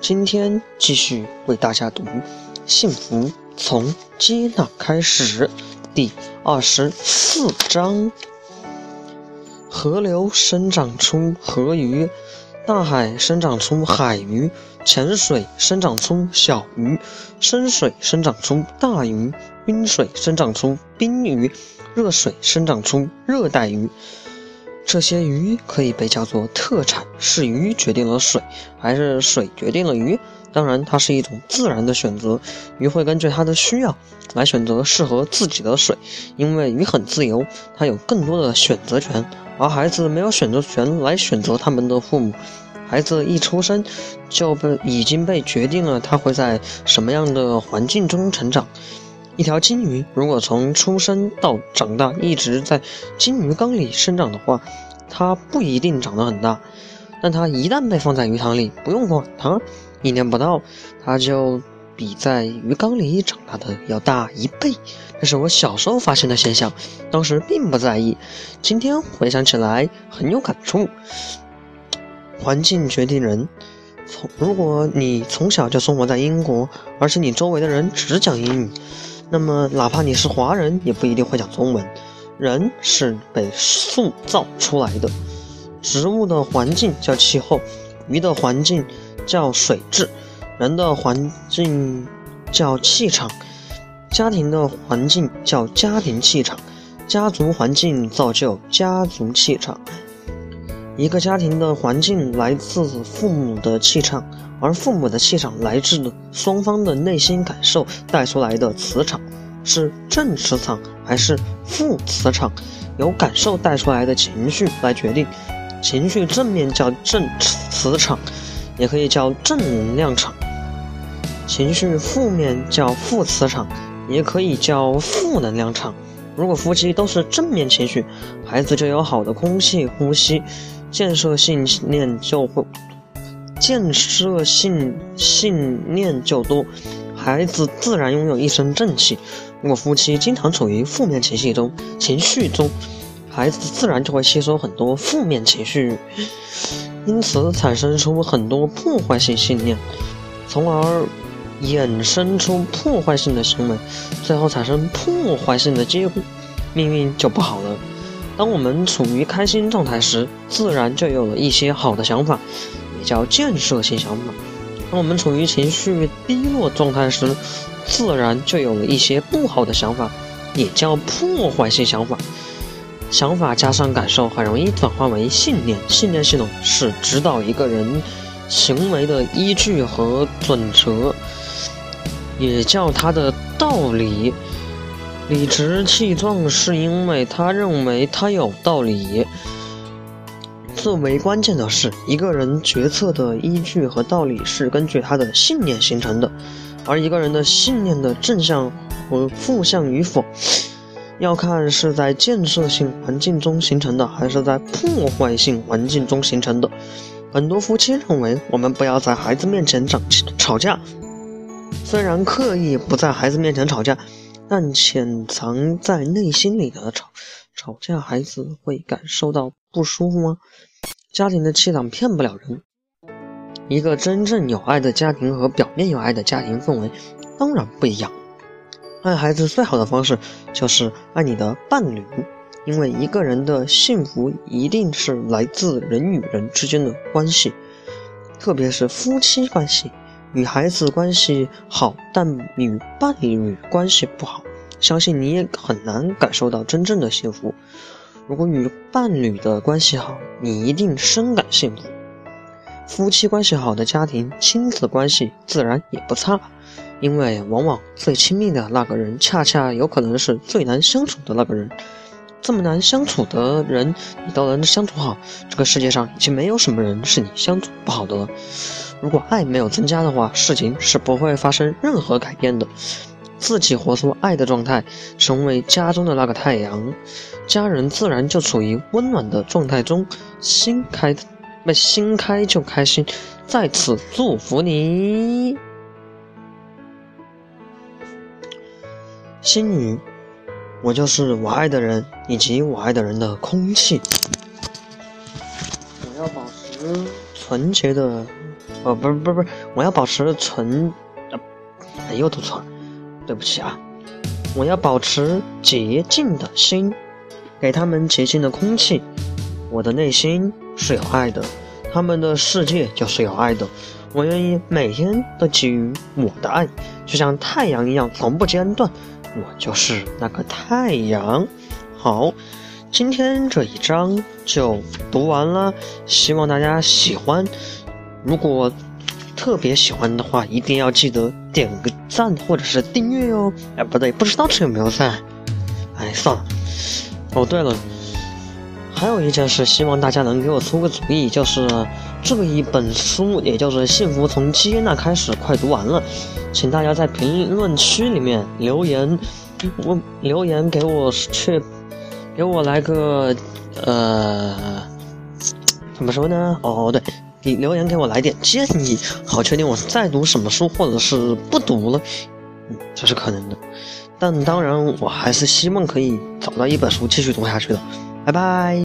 今天继续为大家读《幸福从接纳开始》第二十四章。河流生长出河鱼，大海生长出海鱼，浅水生长出小鱼，深水生长出大鱼，冰水生长出冰鱼，热水生长出热带鱼。这些鱼可以被叫做特产，是鱼决定了水，还是水决定了鱼？当然，它是一种自然的选择。鱼会根据它的需要来选择适合自己的水，因为鱼很自由，它有更多的选择权。而孩子没有选择权来选择他们的父母，孩子一出生就被已经被决定了他会在什么样的环境中成长。一条金鱼如果从出生到长大一直在金鱼缸里生长的话，它不一定长得很大。但它一旦被放在鱼塘里，不用管它，一年不到，它就比在鱼缸里长大的要大一倍。这是我小时候发现的现象，当时并不在意，今天回想起来很有感触。环境决定人。从如果你从小就生活在英国，而且你周围的人只讲英语。那么，哪怕你是华人，也不一定会讲中文。人是被塑造出来的。植物的环境叫气候，鱼的环境叫水质，人的环境叫气场，家庭的环境叫家庭气场，家族环境造就家族气场。一个家庭的环境来自父母的气场。而父母的气场来自双方的内心感受带出来的磁场，是正磁场还是负磁场，由感受带出来的情绪来决定。情绪正面叫正磁场，也可以叫正能量场；情绪负面叫负磁场，也可以叫负能量场。如果夫妻都是正面情绪，孩子就有好的空气呼吸，建设性信念就会。建设性信念就多，孩子自然拥有一身正气。如果夫妻经常处于负面情绪中，情绪中，孩子自然就会吸收很多负面情绪，因此产生出很多破坏性信念，从而衍生出破坏性的行为，最后产生破坏性的结果，命运就不好了。当我们处于开心状态时，自然就有了一些好的想法。也叫建设性想法。当我们处于情绪低落状态时，自然就有了一些不好的想法，也叫破坏性想法。想法加上感受，很容易转化为信念。信念系统是指导一个人行为的依据和准则，也叫它的道理。理直气壮，是因为他认为他有道理。最为关键的是，一个人决策的依据和道理是根据他的信念形成的，而一个人的信念的正向和负向与否，要看是在建设性环境中形成的，还是在破坏性环境中形成的。很多夫妻认为，我们不要在孩子面前吵吵架，虽然刻意不在孩子面前吵架，但潜藏在内心里的吵吵架，孩子会感受到不舒服吗？家庭的气场骗不了人。一个真正有爱的家庭和表面有爱的家庭氛围当然不一样。爱孩子最好的方式就是爱你的伴侣，因为一个人的幸福一定是来自人与人之间的关系，特别是夫妻关系。与孩子关系好，但与伴侣关系不好，相信你也很难感受到真正的幸福。如果与伴侣的关系好，你一定深感幸福。夫妻关系好的家庭，亲子关系自然也不差，因为往往最亲密的那个人，恰恰有可能是最难相处的那个人。这么难相处的人，你都能相处好，这个世界上已经没有什么人是你相处不好的了。如果爱没有增加的话，事情是不会发生任何改变的。自己活出爱的状态，成为家中的那个太阳，家人自然就处于温暖的状态中。心开，那心开就开心。在此祝福你，心语：我就是我爱的人以及我爱的人的空气。我要保持纯洁的，哦，不是不是不是，我要保持纯，哎，又读错了，对不起啊，我要保持洁净的心，给他们洁净的空气。我的内心是有爱的，他们的世界就是有爱的。我愿意每天都给予我的爱，就像太阳一样，从不间断。我就是那个太阳。好，今天这一章就读完了，希望大家喜欢。如果特别喜欢的话，一定要记得点个赞或者是订阅哦。哎，不对，不知道这有没有赞。哎，算了。哦，对了。还有一件事，希望大家能给我出个主意，就是这一本书，也就是《幸福从接纳开始》，快读完了，请大家在评论区里面留言，我留言给我去，给我来个呃，怎么说呢？哦，对，你留言给我来点建议，好确定我再读什么书，或者是不读了，嗯，这是可能的，但当然我还是希望可以找到一本书继续读下去的，拜拜。